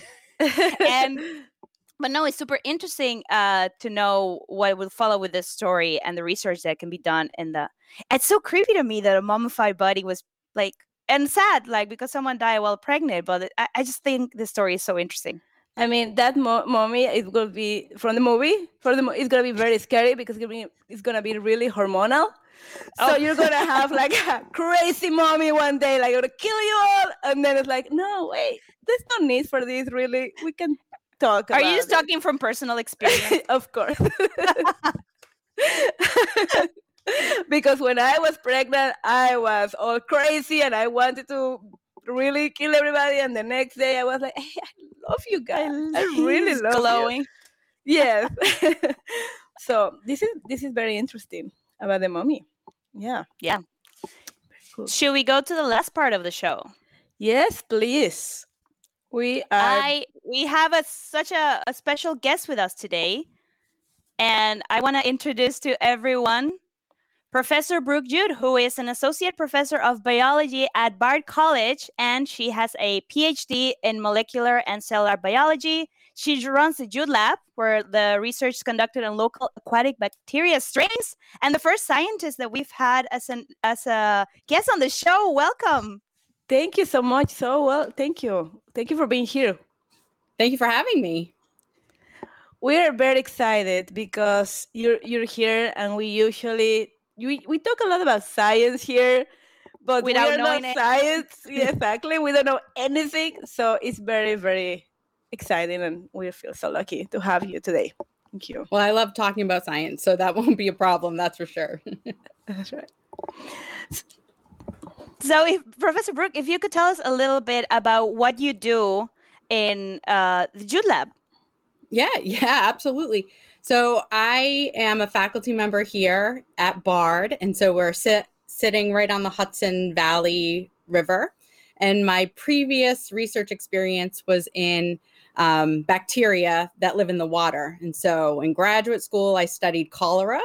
and <laughs> but no, it's super interesting uh to know what will follow with this story and the research that can be done in the it's so creepy to me that a mummified body was like and sad like because someone died while pregnant but it- I, I just think the story is so interesting I mean, that mo- mommy is gonna be from the movie. For the mo- it's gonna be very scary because it's gonna be, it's gonna be really hormonal. So Oh. you're gonna have like a crazy mommy one day, like gonna kill you all, and then it's like, no, wait, there's no need for this. Really, we can talk. are you just about talking from personal experience <laughs> of course. <laughs> because when I was pregnant, I was all crazy and I wanted to really kill everybody. And the next day, I was like, hey, I love you guys. I really love you glowing yes <laughs> so this is this is very interesting about the mummy yeah Yeah. Cool. should we go to the last part of the show yes please we are I we have a such a, a special guest with us today, and I want to introduce to everyone Professor Brooke Jude, who is an associate professor of biology at Bard College, and she has a PhD in molecular and cellular biology. She runs the Jude Lab, where the research is conducted on local aquatic bacteria strains, and the first scientist that we've had as an as a guest on the show. Welcome. thank you so much so well thank you thank you for being here Thank you for having me. we're very excited because you're you're here and we usually we, we talk a lot about science here but Without knowing not science. <laughs> Yeah, exactly. We don't know anything. So it's very very exciting and we feel so lucky to have you today. Thank you. Well, I love talking about science, so that <laughs> won't be a problem, that's for sure. <laughs> that's right. So, if, Professor Brooke, if you could tell us a little bit about what you do in uh, the Jude Lab. yeah, yeah, absolutely. So I am a faculty member here at Bard, and so we're sit, sitting right on the Hudson Valley River. And my previous research experience was in um, bacteria that live in the water. And so in graduate school, I studied cholera,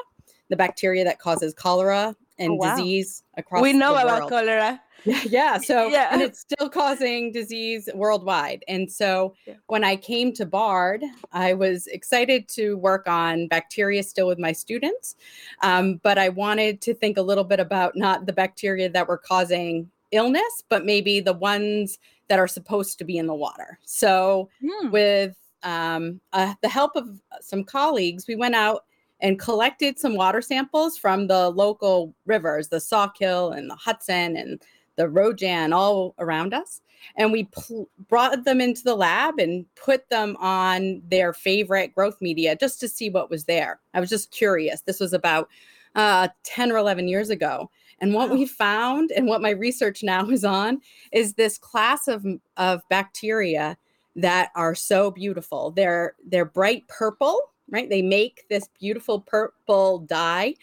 the bacteria that causes cholera and Oh, wow. disease across we know about world. cholera <laughs> Yeah. So Yeah. and it's still causing disease worldwide. And so Yeah. when I came to Bard, I was excited to work on bacteria still with my students. Um, but I wanted to think a little bit about not the bacteria that were causing illness, but maybe the ones that are supposed to be in the water. So Hmm. with um, uh, the help of some colleagues, we went out and collected some water samples from the local rivers, the Sawkill and the Hudson and the Rojan, all around us. And we pl- brought them into the lab and put them on their favorite growth media just to see what was there. I was just curious. This was about uh, 10 or 11 years ago. And what Wow. we found and what my research now is on is this class of, of bacteria that are so beautiful. They're they're bright purple, right? They make this beautiful purple dye.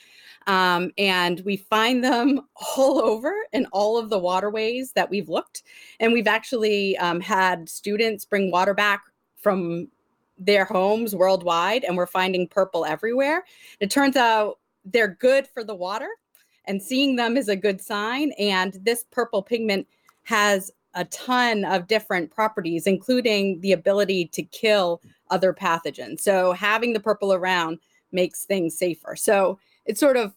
Um, and we find them <laughs> all over in all of the waterways that we've looked. And we've actually um, had students bring water back from their homes worldwide and we're finding purple everywhere. It turns out they're good for the water and seeing them is a good sign. And this purple pigment has a ton of different properties, including the ability to kill other pathogens. So having the purple around makes things safer. So it sort of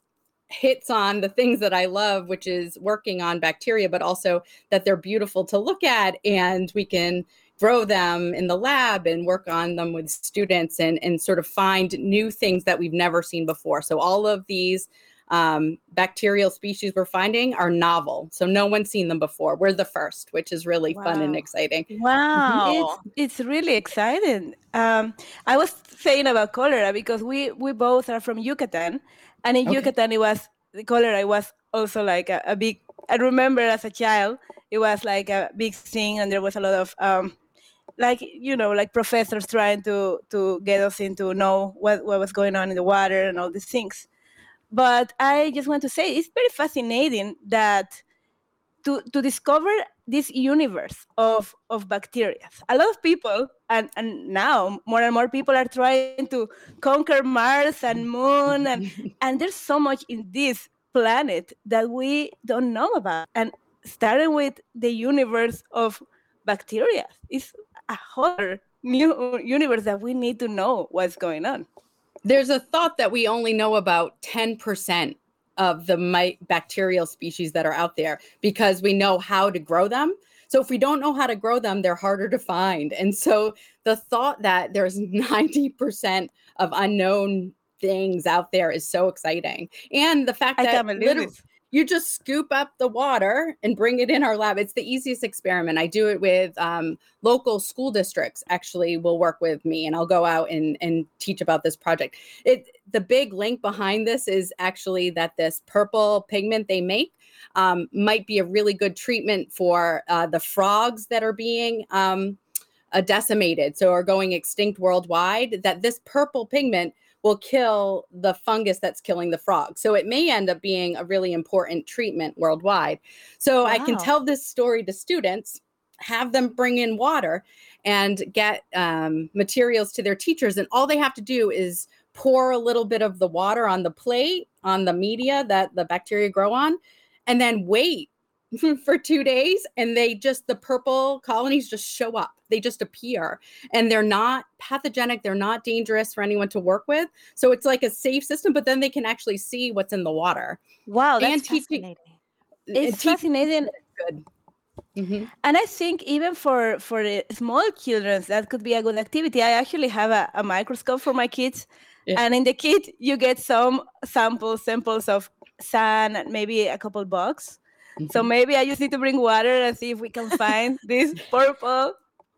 hits on the things that I love, which is working on bacteria, but also that they're beautiful to look at and we can grow them in the lab and work on them with students and, and sort of find new things that we've never seen before. So all of these um, bacterial species we're finding are novel. So no one's seen them before. We're the first, which is really fun and exciting. Wow. It's, it's really exciting. Um, I was saying about cholera because we we both are from Yucatan, and in Okay. Yucatan it was the cholera was also like a, a big. I remember as a child it was like a big thing, and there was a lot of um, like you know like professors trying to to get us into know what what was going on in the water and all these things. But I just want to say it's very fascinating that to to discover this universe of of bacteria. A lot of people, and and now more and more people are trying to conquer Mars and Moon, and <laughs> and there's so much in this planet that we don't know about. And starting with the universe of bacteria, is a whole new universe that we need to know what's going on. There's a thought that we only know about 10% of the bacterial species that are out there because we know how to grow them. So if we don't know how to grow them, they're harder to find. And so the thought that there's <laughs> 90% of unknown things out there is so exciting. And the fact I that can't believe literally- this. You just scoop up the water and bring it in our lab. It's the easiest experiment. I do it with um, local school districts. Actually, will work with me, and I'll go out and and teach about this project. It the big link behind this is actually that this purple pigment they make um, might be a really good treatment for uh, the frogs that are being um, uh, decimated, so are going extinct worldwide. That this purple pigment will kill the fungus that's killing the frog. So it may end up being a really important treatment worldwide. So I can tell this story to students, have them bring in water and get um, materials to their teachers. And all they have to do is pour a little bit of the water on the plate, on the media that the bacteria grow on, and then wait <laughs> for two days and they just the purple colonies just show up they just appear and they're not pathogenic they're not dangerous for anyone to work with so it's like a safe system but then they can actually see what's in the water Wow, And that's teaching- fascinating. It's teaching fascinating. good Mhm. And I think even for for the small children, that could be a good activity. I actually have a, a microscope for my kids, Yeah. and in the kit you get some samples samples of sand and maybe a couple bugs. So <laughs> maybe I just need to bring water and see if we can find <laughs> this purple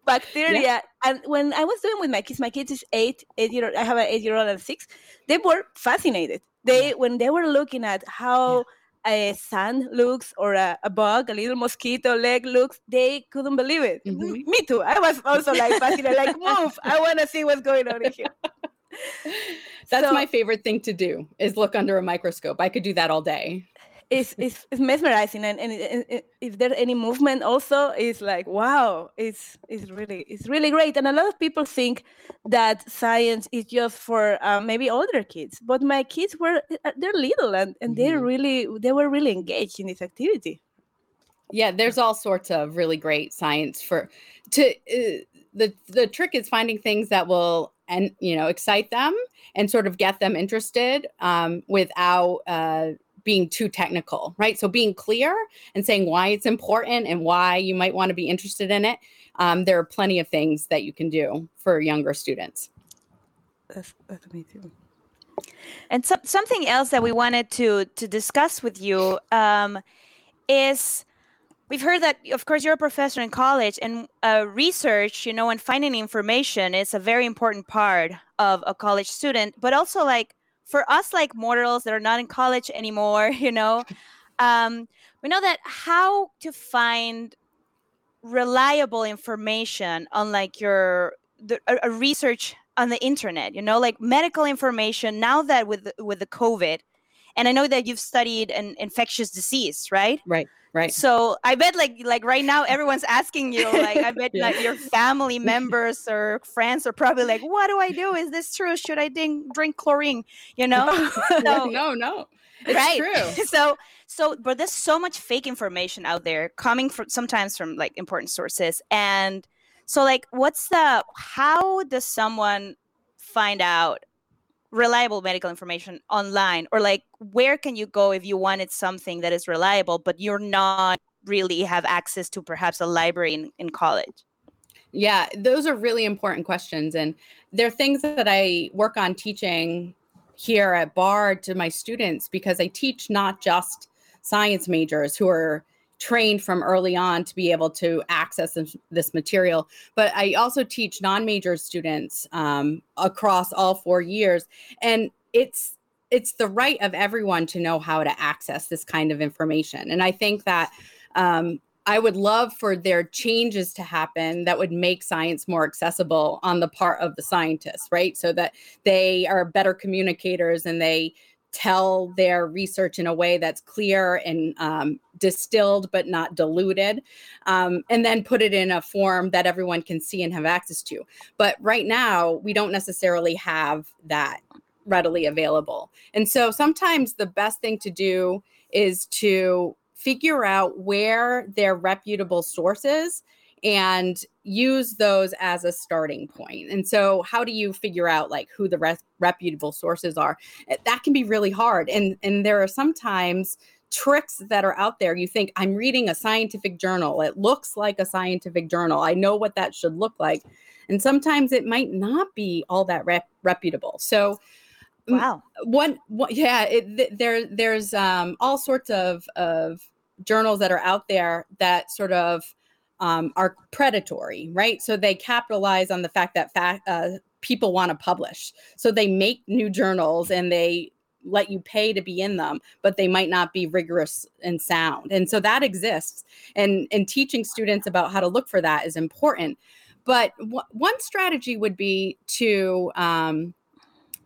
bacteria. Yeah. And when I was doing with my kids, my kids is eight, eight year old, I have an eight year old and six. They were fascinated. They when they were looking at how a sand looks or a, a bug, a little mosquito leg looks, they couldn't believe it. M- Mhm. <laughs> Me too. I was also like fascinated, like move. I want to see what's going on in here. that's So- my favorite thing to do is look under a microscope i could do that all day it's, it's, it's mesmerizing and, and, it- if there's any movement also it's like wow it's it's really it's really great and a lot of people think that science is just for uh, maybe older kids but my kids were uh, they're little and, and they're Mhm. really they were really engaged in this activity Yeah, there's all sorts of really great science for to uh, the the trick is finding things that will and you know excite them and sort of get them interested um, without uh, being too technical, right? So being clear and saying why it's important and why you might want to be interested in it. Um, there are plenty of things that you can do for younger students. that's, that's me too And some something else that we wanted to to discuss with you um, is we've heard that of course you're a professor in college and uh, research, you know, and finding information is a very important part of a college student, but also like for us like mortals that are not in college anymore, <laughs> you know, um, we know that how to find reliable information on like your the, a, a research on the internet you know like medical information now that with with the covid and I know that you've studied an infectious disease, right? Right. Right. So I bet like like right now everyone's asking you like I bet <laughs> Yeah. like your family members or friends are probably like what do I do is this true should I drink drink chlorine you know <laughs> So- no, no. It's right true. <laughs> so so but there's so much fake information out there coming from sometimes from like important sources and so like what's the how does someone find out reliable medical information online or like where can you go if you wanted something that is reliable but you're not really have access to perhaps a library in, in college Yeah, those are really important questions. And they're things that I work on teaching here at Bard to my students because I teach not just science majors who are trained from early on to be able to access this, material, but I also teach non major students um, across all four years. And it's it's the right of everyone to know how to access this kind of information. And I think that um, I would love for there changes to happen that would make science more accessible on the part of the scientists, right? So that they are better communicators and they tell their research in a way that's clear and um, distilled but not diluted, um, and then put it in a form that everyone can see and have access to. But right now, we don't necessarily have that readily available. And so sometimes the best thing to do is to figure out where their reputable sources and use those as a starting point. And so how do you figure out like who the reputable sources are? Eh, That can be really hard. And and there are sometimes tricks that are out there. You think I'm reading a scientific journal. It looks like a scientific journal. I know what that should look like. And sometimes it might not be all that rep- reputable. So wow one, one yeah it, th- there there's um all sorts of of journals that are out there that sort of um, are predatory right? So they capitalize on the fact that fa- uh, people want to publish. So they make new journals and they let you pay to be in them but they might not be rigorous and sound. And so that exists. And and teaching students about how to look for that is important. But w- one strategy would be to um,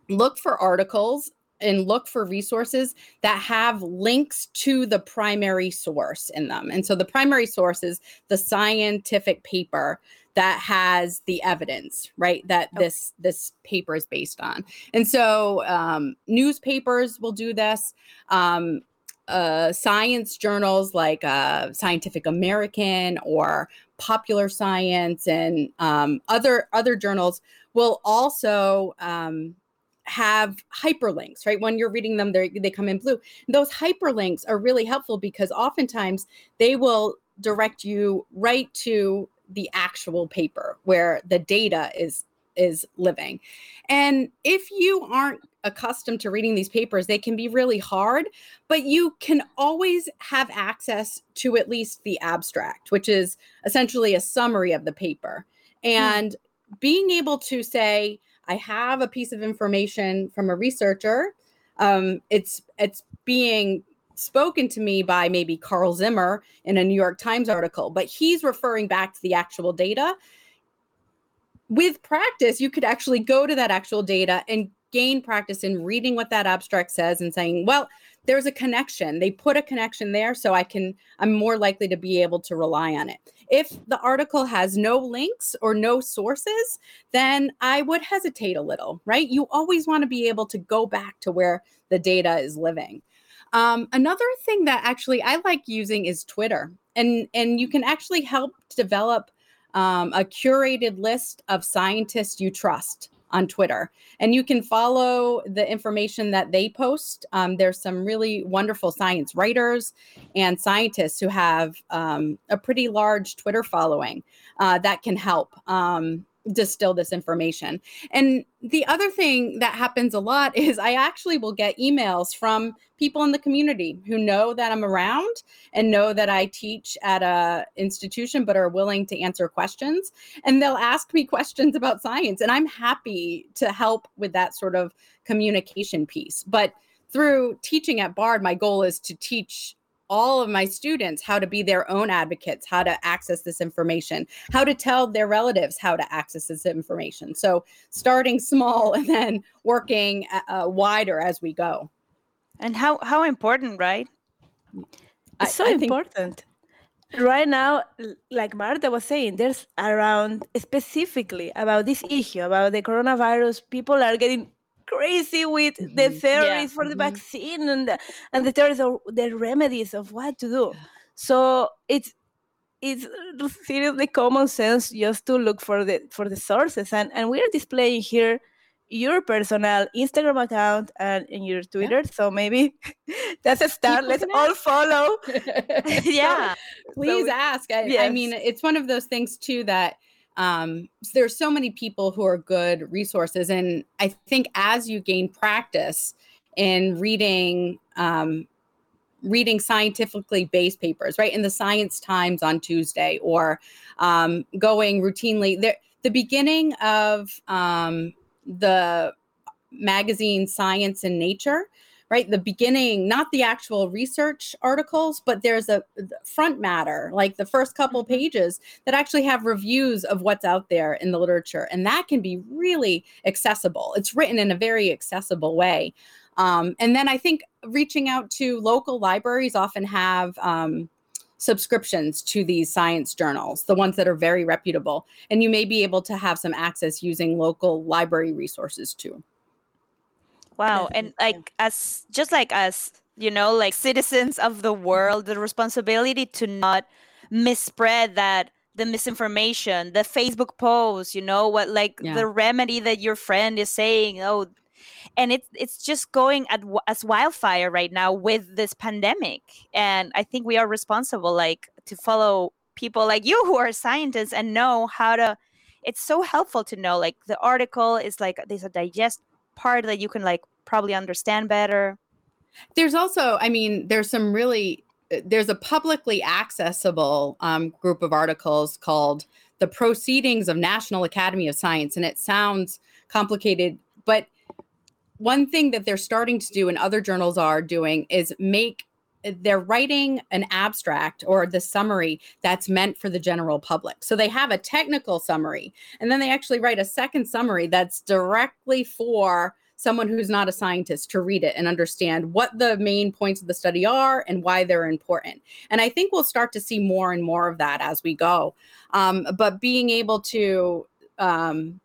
look for articles and look for resources that have links to the primary source in them. And so the primary source is the scientific paper that has the evidence, right? That this this paper is based on. And so um, newspapers will do this. Um, uh, science journals like uh, Scientific American or Popular Science and um, other other journals will also um, have hyperlinks, right? When you're reading them, they they come in blue. Those hyperlinks are really helpful because oftentimes they will direct you right to the actual paper where the data is is living. And if you aren't accustomed to reading these papers, they can be really hard, but you can always have access to at least the abstract, which is essentially a summary of the paper. Hmm. And being able to say, I have a piece of information from a researcher. Um, it's it's being spoken to me by maybe Carl Zimmer in a New York Times article, but he's referring back to the actual data. With practice, you could actually go to that actual data and gain practice in reading what that abstract says and saying, well, there's a connection. They put a connection there, so I can, I'm more likely to be able to rely on it. If the article has no links or no sources, then I would hesitate a little, right? You always want to be able to go back to where the data is living. Um, another thing that actually I like using is Twitter, and and you can actually help develop um, a curated list of scientists you trust on Twitter, and you can follow the information that they post. Um, there's some really wonderful science writers and scientists who have um, a pretty large Twitter following uh, that can help um, distill this information. And the other thing that happens a lot <laughs> is I actually will get emails from people in the community who know that I'm around and know that I teach at a institution but are willing to answer questions and they'll ask me <laughs> questions about science and I'm happy to help with that sort of communication piece. But through teaching at Bard my goal is to teach all of my students how to be their own advocates, how to access this information, how to tell their relatives how to access this information. So starting small <laughs> and then working uh, wider as we go. And how how important, right? It's so I think- important. Right now, like Marta was saying, there's around specifically about this issue, about the coronavirus, people are getting crazy with the Mhm. theories for the Mhm. vaccine and the, and the theories of the remedies of what to do. So it's it's seriously common sense just to look for the for the sources and and we are displaying here your personal Instagram account and, and your Twitter. So maybe <laughs> that's a start. Let's <laughs> all follow. <laughs> yeah. please we- ask I, I mean it's one of those things too that um s- there's so many people who are good resources and i think as you gain practice in reading um reading scientifically based papers right in the science times on tuesday or um going routinely there the beginning of um the magazine science and nature right? The beginning not the actual research articles but there's a front matter like the first couple pages that actually have reviews of what's out there in the literature and that can be really accessible. It's written in a very accessible way. Um, and then i think reaching out to local libraries often have um, subscriptions to these science journals the ones that are very reputable and you may be able to have some access using local library resources too Wow. And like as just like us, you know, like citizens of the world, the responsibility to not misspread that the misinformation, the Facebook post, you know, what like Yeah. the remedy that your friend is saying, oh, and it's it's just going at as wildfire right now with this pandemic. And I think we are responsible like to follow people like you who are scientists and know how to it's so helpful to know like the article is like there's a digest part that you can like probably understand better. There's also, I mean, there's some really, there's a publicly accessible um, group of articles called The Proceedings of National Academy of Science. And it sounds complicated, but one thing that they're starting to do and other journals are doing is make they're writing an abstract or the summary that's meant for the general public. So they have a technical summary and then they actually write a second summary that's directly for someone who's not a scientist to read it and understand what the main points of the study are and why they're important. And I think we'll start to see more and more of that as we go. Um, but being able to um,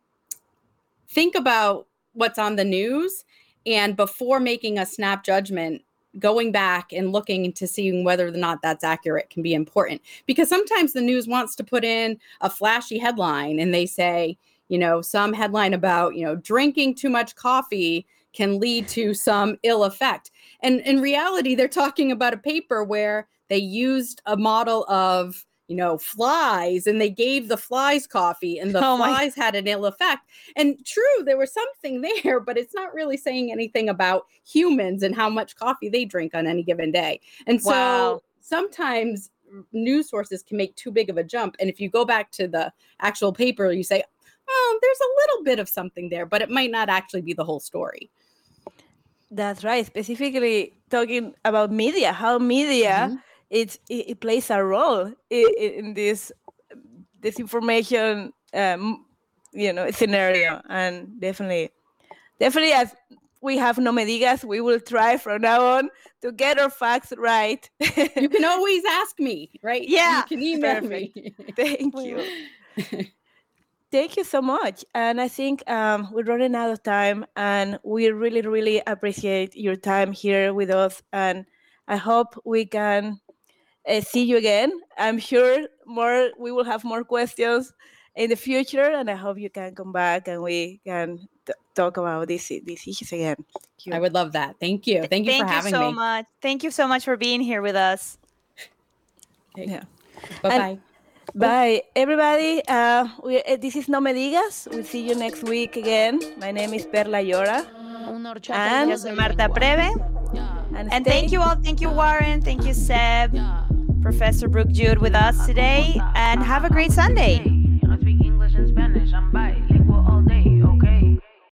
think about what's on the news and before making a snap judgment going back and looking into seeing whether or not that's accurate can be important because sometimes the news wants to put in a flashy headline and they say you know some headline about you know drinking too much coffee can lead to some ill effect. And in reality they're talking about a paper where they used a model of you know flies and they gave the flies coffee and the Oh flies had an ill effect. And true there was something <laughs> there but it's not really saying anything about humans and how much coffee they drink on any given day. And so Wow. sometimes news sources can make too big of a jump. And if you go back to the actual paper you say oh there's a little bit of something there but it might not actually be the whole story That's right. Specifically talking about media, how media Mhm. it's, it, it plays a role in, in this disinformation, um, you know, scenario, and definitely, definitely as we have no medigas, we will try from now on to get our facts right. you can <laughs> always ask me right Yeah, you can email me Thank <laughs> you. <laughs> Thank you so much. And I think um, we're running out of time, and we really, really appreciate your time here with us. And I hope we can uh, see you again. I'm sure more we will have more questions in the future, and I hope you can come back and we can t- talk about these these issues again. Thank you. i would love that thank you thank you Thank for you having so me much. Thank you so much for being here with us. yeah. bye-bye Bye, everybody. Uh, we, uh, this is No Me Digas. We'll see you next week again. My name is Perla Llora. And- Marta Preve. And, And thank you all. Thank you, Warren. Thank you, Seb, Professor Brooke Jude with us today. And have a great Sunday. I speak English and Spanish, I'm bilingual.